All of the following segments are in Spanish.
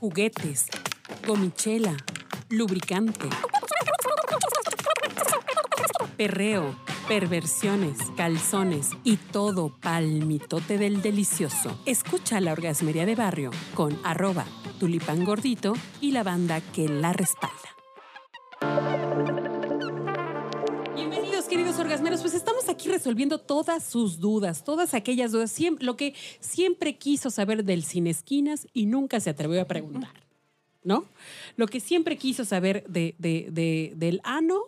Juguetes, gomichela, lubricante, perreo, perversiones, calzones y todo palmitote del delicioso. Escucha la orgasmería de barrio con arroba tulipán gordito y la banda que la respalda. Queridos orgasmeros. Pues estamos aquí resolviendo todas sus dudas, todas aquellas dudas, siem- lo que siempre quiso saber del sin esquinas y nunca se atrevió a preguntar, ¿no? Lo que siempre quiso saber de, de- de- del ano,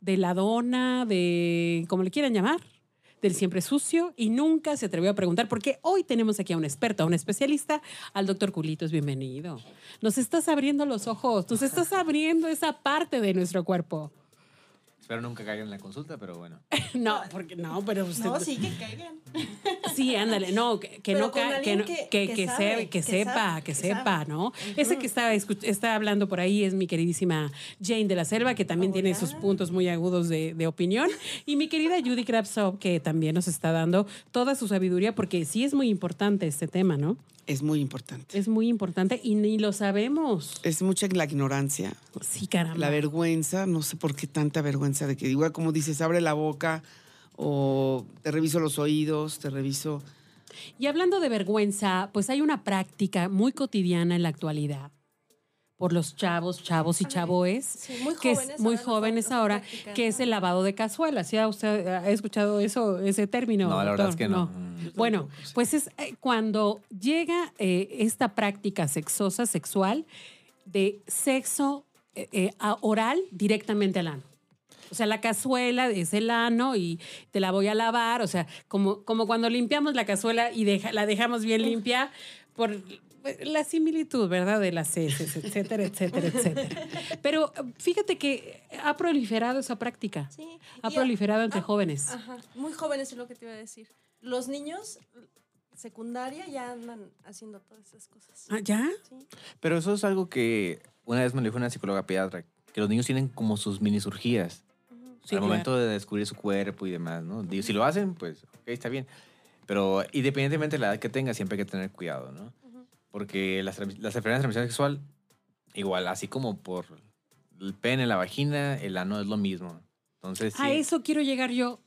de la dona, de como le quieran llamar, del siempre sucio y nunca se atrevió a preguntar porque hoy tenemos aquí a un experto, a un especialista, al doctor Culitos, bienvenido. Nos estás abriendo los ojos, nos estás abriendo esa parte de nuestro cuerpo. Espero nunca caigan en la consulta, pero bueno. No, porque no, pero usted, No, sí que caigan. Sí, ándale, no, que, que no ca- que, que- que, que que sabe, se- que que sepa, sabe, que que sepa, sabe. ¿no? Ese que está, está hablando por ahí es mi queridísima Jane de la Selva, que también tiene sus puntos muy agudos de, de opinión, y mi querida Judy Krabsov, que también nos está dando toda su sabiduría, porque sí es muy importante este tema, ¿no? Es muy importante. Es muy importante y ni lo sabemos. Es mucha la ignorancia, Sí, caramba. la vergüenza, no sé por qué tanta vergüenza de que igual como dices, abre la boca o te reviso los oídos, te reviso. Y hablando de vergüenza, pues hay una práctica muy cotidiana en la actualidad por los chavos, chavos y chavoes, Sí, muy que es muy jóvenes ahora, que es el lavado de cazuelas. ¿Ya usted ha escuchado eso, ese término? No, la verdad es que no. Mm. Bueno, pues es eh, cuando llega eh, esta práctica sexosa, sexual, de sexo eh, eh, oral directamente al ano. O sea, la cazuela es el ano y te la voy a lavar. O sea, como, como cuando limpiamos la cazuela y deja- la dejamos bien limpia por la similitud, ¿verdad? De las heces, etcétera, etcétera, etcétera. Pero fíjate que ha proliferado esa práctica. Sí. Ha Y- proliferado entre ah, jóvenes. Ajá, muy jóvenes es lo que te iba a decir. Los niños secundaria ya andan haciendo todas esas cosas. Ah, ¿Ya? Sí. Pero eso es algo que una vez me lo dijo una psicóloga pediatra, que los niños tienen como sus mini surgías. Sí, al claro. momento de descubrir su cuerpo y demás, ¿no? Digo, si lo hacen, pues, ok, está bien. Pero independientemente de la edad que tenga, siempre hay que tener cuidado, ¿no? Ujú. Porque las, las enfermedades de transmisión sexual, igual, así como por el pene, la vagina, el ano es lo mismo. Entonces, sí. A eso quiero llegar yo.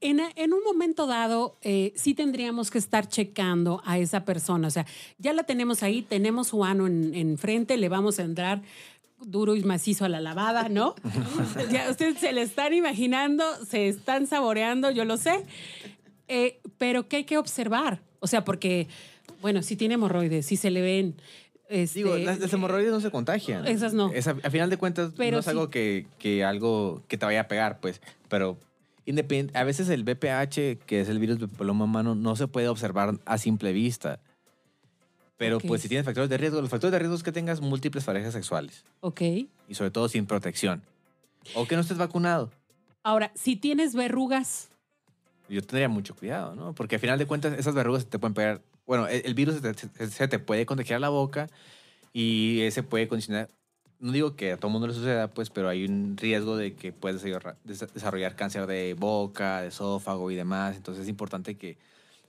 En, en un momento dado, eh, sí tendríamos que estar checando a esa persona. O sea, ya la tenemos ahí, tenemos su ano en, enfrente, le vamos a entrar duro y macizo a la lavada, ¿no? ya ustedes se le están imaginando, se están saboreando, yo lo sé. Eh, pero ¿qué hay que observar? O sea, porque, bueno, si tiene hemorroides, si se le ven... este, Digo, las, las hemorroides no se contagian. Esas no. Es a, a final de cuentas, Pero no es algo que, que algo que te vaya a pegar, pues. Pero independ- a veces el BPH, que es el virus de papiloma humano, no se puede observar a simple vista. Pero Ok. pues si tienes factores de riesgo, los factores de riesgo es que tengas múltiples parejas sexuales. Ok. Y sobre todo sin protección. O que no estés vacunado. Ahora, si tienes verrugas, Yo tendría mucho cuidado, ¿no? Porque al final de cuentas esas verrugas te pueden pegar. Bueno, el, el virus se te, se te puede contagiar la boca y ese puede condicionar. No digo que a todo mundo le suceda, pues, pero hay un riesgo de que puedas desarrollar, des- desarrollar cáncer de boca, de esófago y demás. Entonces es importante que,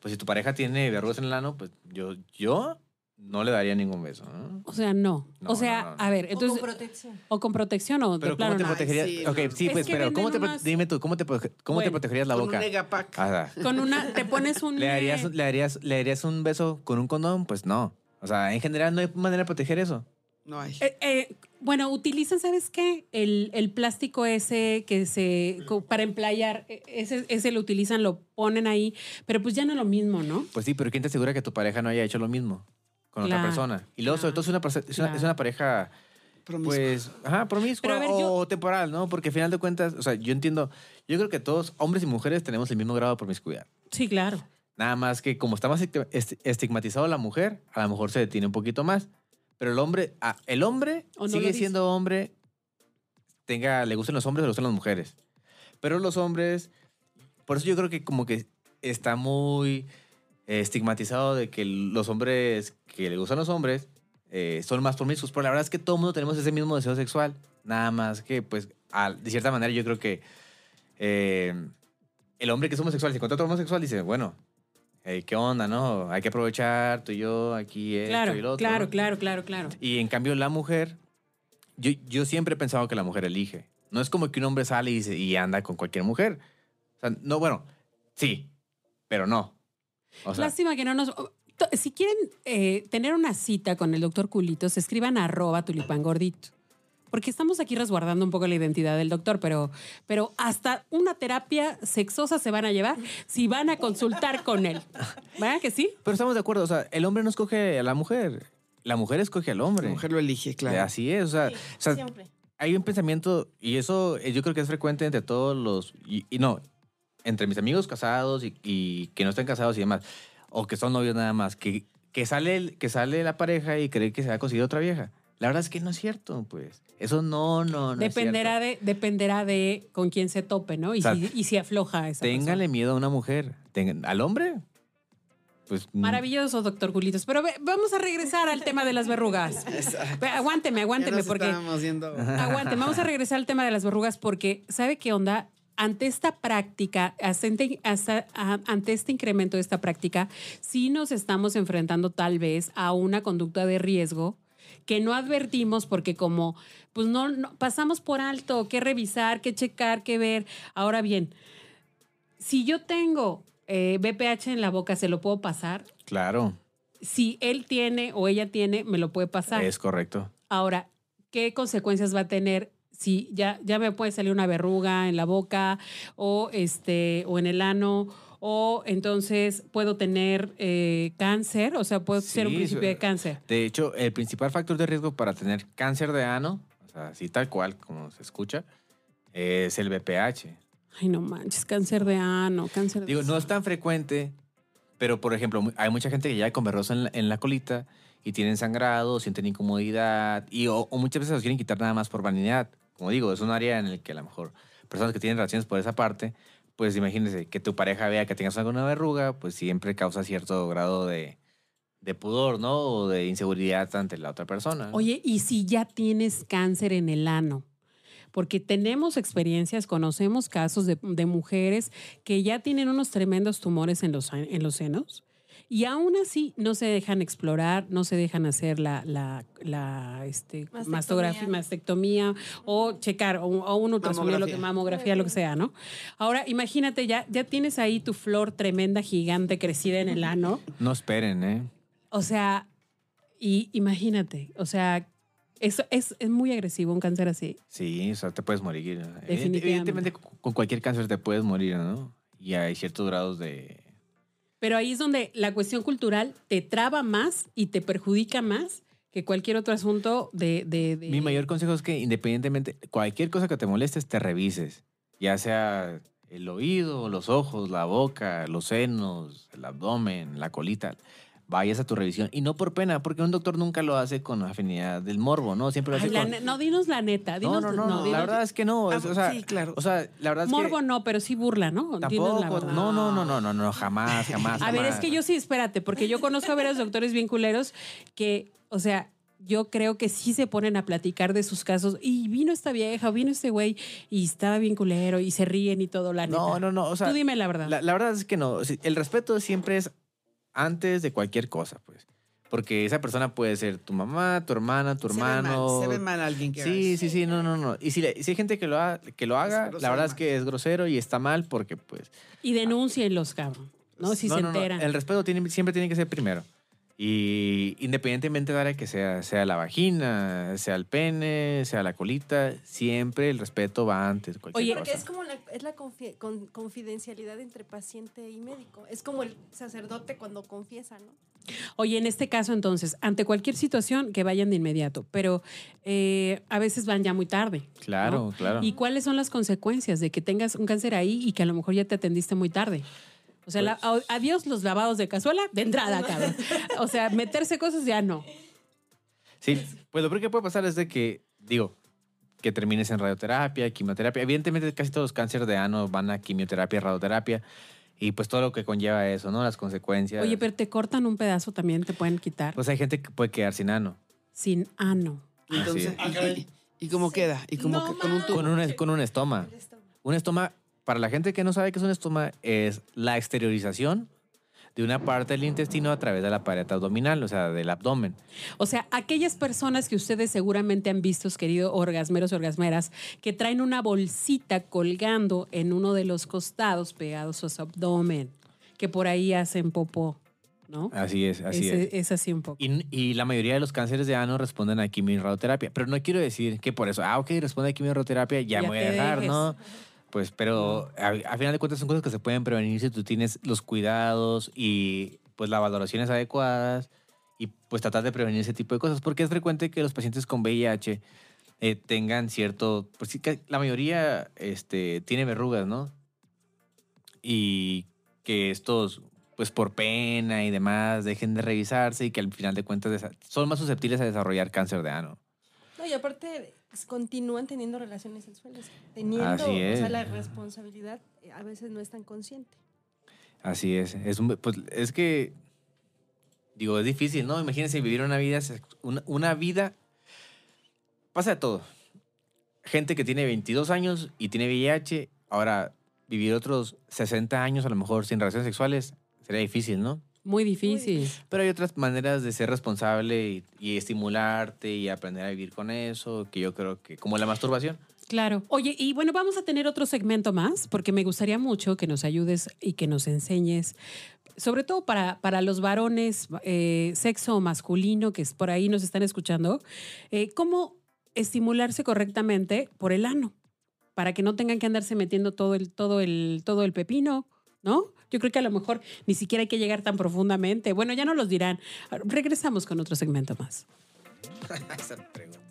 pues, si tu pareja tiene verrugas en el ano, pues yo, yo no le daría ningún beso, ¿no? o sea, no. No, o sea, no, no, no. a ver, O entonces... con protección. O con protección o de Pero plano ¿cómo te protegerías? sí, ok, no. sí, Es pues, que pero ¿cómo te, unas- dime tú, ¿cómo te, protegerías la Con boca? un megapack. Ajá. Con una, te pones un... ¿Le darías, eh, le, darías, ¿Le darías un beso con un condón? Pues no. O sea, en general no hay manera de proteger eso. No hay. eh, eh, bueno, utilizan, ¿sabes qué? El, el plástico ese que se... para emplayar, eh, ese, ese lo utilizan, lo ponen ahí, pero pues ya no es lo mismo, ¿no? Pues sí, pero ¿quién te asegura que tu pareja no haya hecho lo mismo con Claro, otra persona? Y luego, sobre todo, es una, es una, claro. es una pareja, Promiscua. pues, ajá, promiscua yo- o temporal, ¿no? Porque al final de cuentas, o sea, yo entiendo, yo creo que todos, hombres y mujeres, tenemos el mismo grado de promiscuidad. Sí, claro. Nada más que como está más esti- esti- estigmatizado la mujer, a lo mejor se detiene un poquito más. Pero el hombre, ah, el hombre no sigue siendo hombre, tenga, le gustan los hombres o le gustan las mujeres. Pero los hombres, por eso yo creo que como que está muy eh, estigmatizado de que los hombres que le gustan los hombres eh, son más promiscuos. Pero la verdad es que todo el mundo tenemos ese mismo deseo sexual. Nada más que, pues, de cierta manera yo creo que eh, el hombre que es homosexual, si encuentra otro homosexual, dice, bueno, hey, ¿qué onda, no? Hay que aprovechar tú y yo aquí esto Claro, y lo otro. claro, claro, claro, claro. Y en cambio la mujer, yo, yo siempre he pensado que la mujer elige. No es como que un hombre sale y, se- y anda con cualquier mujer. O sea, no, bueno, sí, pero no. O sea, Lástima que no nos... to- Si quieren eh, tener una cita con el doctor Culitos, escriban arroba tulipangordito. Porque estamos aquí resguardando un poco la identidad del doctor, pero, pero hasta una terapia sexosa se van a llevar si van a consultar con él. ¿Verdad que sí? pero estamos de acuerdo. O sea, el hombre no escoge a la mujer. La mujer escoge al hombre. La mujer lo elige, claro. Así es. O sea, Sí, o sea, siempre. hay un pensamiento, y eso eh, yo creo que es frecuente entre todos los, y, y no, entre mis amigos casados y, y que no están casados y demás, o que son novios nada más, que, que, sale, el- que sale la pareja y cree que se va a conseguir otra vieja. La verdad es que no es cierto, pues. Eso no, no, no. dependerá, es cierto. de, dependerá de con quién se tope, ¿no? Y, O sea, si, y si afloja esa Téngale persona. miedo a una mujer. Tengan- al hombre, pues. mm, Maravilloso, doctor Culitos. Pero ve- vamos a regresar al tema de las verrugas. Ve, Aguánteme, Ya aguánteme, nos porque... Aguante, vamos a regresar al tema de las verrugas porque, ¿sabe qué onda? Ante esta práctica, ante, este incremento de esta práctica, sí nos estamos enfrentando tal vez a una conducta de riesgo que no advertimos porque como pues no, no- pasamos por alto, qué revisar, qué checar, qué ver. Ahora bien, si yo tengo eh, BPH en la boca, ¿se lo puedo pasar? Claro, Si él tiene o ella tiene, me lo puede pasar. es correcto. Ahora, ¿qué consecuencias va a tener si ya, ya me puede salir una verruga en la boca o, este, o en el ano? O entonces puedo tener eh, cáncer, o sea, puedo ser un principio de cáncer. De hecho, el principal factor de riesgo para tener cáncer de ano, o sea, así tal cual como se escucha, es el BPH. Ay, no manches, cáncer de ano, cáncer de Digo, no es tan frecuente, pero por ejemplo, hay mucha gente que ya con verrugas en la, en la colita y tienen sangrado, sienten incomodidad y o, o muchas veces los quieren quitar nada más por vanidad. Como digo, es un área en el que a lo mejor personas que tienen relaciones por esa parte, pues imagínense que tu pareja vea que tengas alguna verruga, pues siempre causa cierto grado de, de pudor, ¿no? O de inseguridad ante la otra persona. ¿no? Oye, ¿y si ya tienes cáncer en el ano? Porque tenemos experiencias, conocemos casos de, de mujeres que ya tienen unos tremendos tumores en los, en los senos y aún así no se dejan explorar, no se dejan hacer la, la, la este, Mastectomía. mastografía, mastectomía o checar o, o un ultrasonido, lo que Mamografía. lo que sea, ¿no? Ahora, imagínate, ya, ya tienes ahí tu flor tremenda, gigante, crecida en el ano. No esperen, ¿eh? O sea, y imagínate, o sea, eso es, es muy agresivo un cáncer así. Sí, o sea, te puedes morir. Definitivamente. Evidentemente, con con cualquier cáncer te puedes morir, ¿no? Y hay ciertos grados de... Pero ahí es donde la cuestión cultural te traba más y te perjudica más que cualquier otro asunto de... Mi mayor consejo es que independientemente, cualquier cosa que te molestes, te revises. Ya sea el oído, los ojos, la boca, los senos, el abdomen, la colita. Vayas a tu revisión. Y no por pena, porque un doctor nunca lo hace con afinidad del morbo, ¿no? Siempre lo Ay, hace la con... no, dinos la neta. No, Dinos, no, no, no, la verdad es que no. es- Ah, o sea, sí, claro. O sea, la verdad es Morbo que... no, pero sí burla, ¿no? La Tampoco, no, no, no, no, no, no, jamás, jamás. A ver, es que yo sí, espérate, porque yo conozco a varios doctores bien culeros que, o sea, yo creo que sí se ponen a platicar de sus casos. Y vino esta vieja, vino este güey, y estaba bien culero, y se ríen y todo, la neta. No, no, no, o sea... Tú dime la verdad. La, la verdad es que no. El respeto siempre es antes de cualquier cosa, pues. Porque esa persona puede ser tu mamá, tu hermana, tu Se ve mal, hermano. Se ve mal alguien que haga Sí, eso. sí, sí, no, no, no. Y si, le- si hay gente que lo, ha- que lo haga, la verdad es que es grosero y está mal porque, pues. Y denúncienlos, cabrón. ¿No? Si no, se no, no, enteran. El respeto tiene, siempre tiene que ser primero. Y independientemente de área que sea, sea la vagina, sea el pene, sea la colita, siempre el respeto va antes. de Cualquier Oye, Porque cosa. es como la, es la confi- con- confidencialidad entre paciente y médico. Es como el sacerdote cuando confiesa, ¿no? Oye, en este caso, entonces, ante cualquier situación, que vayan de inmediato, pero eh, a veces van ya muy tarde. Claro, ¿no? claro. ¿Y cuáles son las consecuencias de que tengas un cáncer ahí y que a lo mejor ya te atendiste muy tarde? O sea, la- Pues adiós los lavados de cazuela de entrada, cabrón. O sea, meterse cosas ya no. Sí, pues lo peor que puede pasar es de que, digo, que termines en radioterapia, quimioterapia. Evidentemente, casi todos los cánceres de ano van a quimioterapia, radioterapia. Y pues todo lo que conlleva eso, ¿no? Las consecuencias. Oye, pero te cortan un pedazo también, te pueden quitar Pues hay gente que puede quedar sin ano. sin ano. Y Entonces, y- y, y cómo queda? Y como No que con un tubo. Con un, con un estoma. El estómago. Un estoma, para la gente que no sabe qué es un estoma, es la exteriorización de una parte del intestino a través de la pared abdominal, o sea, del abdomen. O sea, aquellas personas que ustedes seguramente han visto, queridos orgasmeros, orgasmeras, que traen una bolsita colgando en uno de los costados pegados a su abdomen, que por ahí hacen popó, ¿no? Así es, así Ese- es. es así un poco. Y, y la mayoría de los cánceres de ano responden a quimio-radioterapia. Pero no quiero decir que por eso, ah, ok, responde a quimio-radioterapia, ya, Ya me voy a dejar, dejes. ¿no? Pues, pero a, a final de cuentas son cosas que se pueden prevenir si tú tienes los cuidados y pues las valoraciones adecuadas y pues tratar de prevenir ese tipo de cosas. Porque es frecuente que los pacientes con VIH eh, tengan cierto, pues sí, que la mayoría este, tiene verrugas, ¿no? Y que estos, pues por pena y demás, dejen de revisarse y que al final de cuentas son más susceptibles a desarrollar cáncer de ano. No, y aparte continúan teniendo relaciones sexuales. Teniendo, Así o sea, la responsabilidad eh, a veces no es tan consciente. Así es. Es, un- pues, es que, digo, es difícil, ¿no? Imagínense vivir una vida, una, una vida, pasa de todo. Gente que tiene 22 años y tiene VIH, ahora vivir otros 60 años a lo mejor sin relaciones sexuales, sería difícil, ¿no? Muy difícil. Pero hay otras maneras de ser responsable y, y estimularte y aprender a vivir con eso, que yo creo que, como la masturbación. Claro. Oye, y bueno, vamos a tener otro segmento más, porque me gustaría mucho que nos ayudes y que nos enseñes, sobre todo para, para los varones, eh, sexo masculino, que es por ahí nos están escuchando, eh, cómo estimularse correctamente por el ano, para que no tengan que andarse metiendo todo el, todo el, todo el pepino, ¿no? Yo creo que a lo mejor ni siquiera hay que llegar tan profundamente. Bueno, ya no los dirán. Regresamos con otro segmento más. Esa pregunta.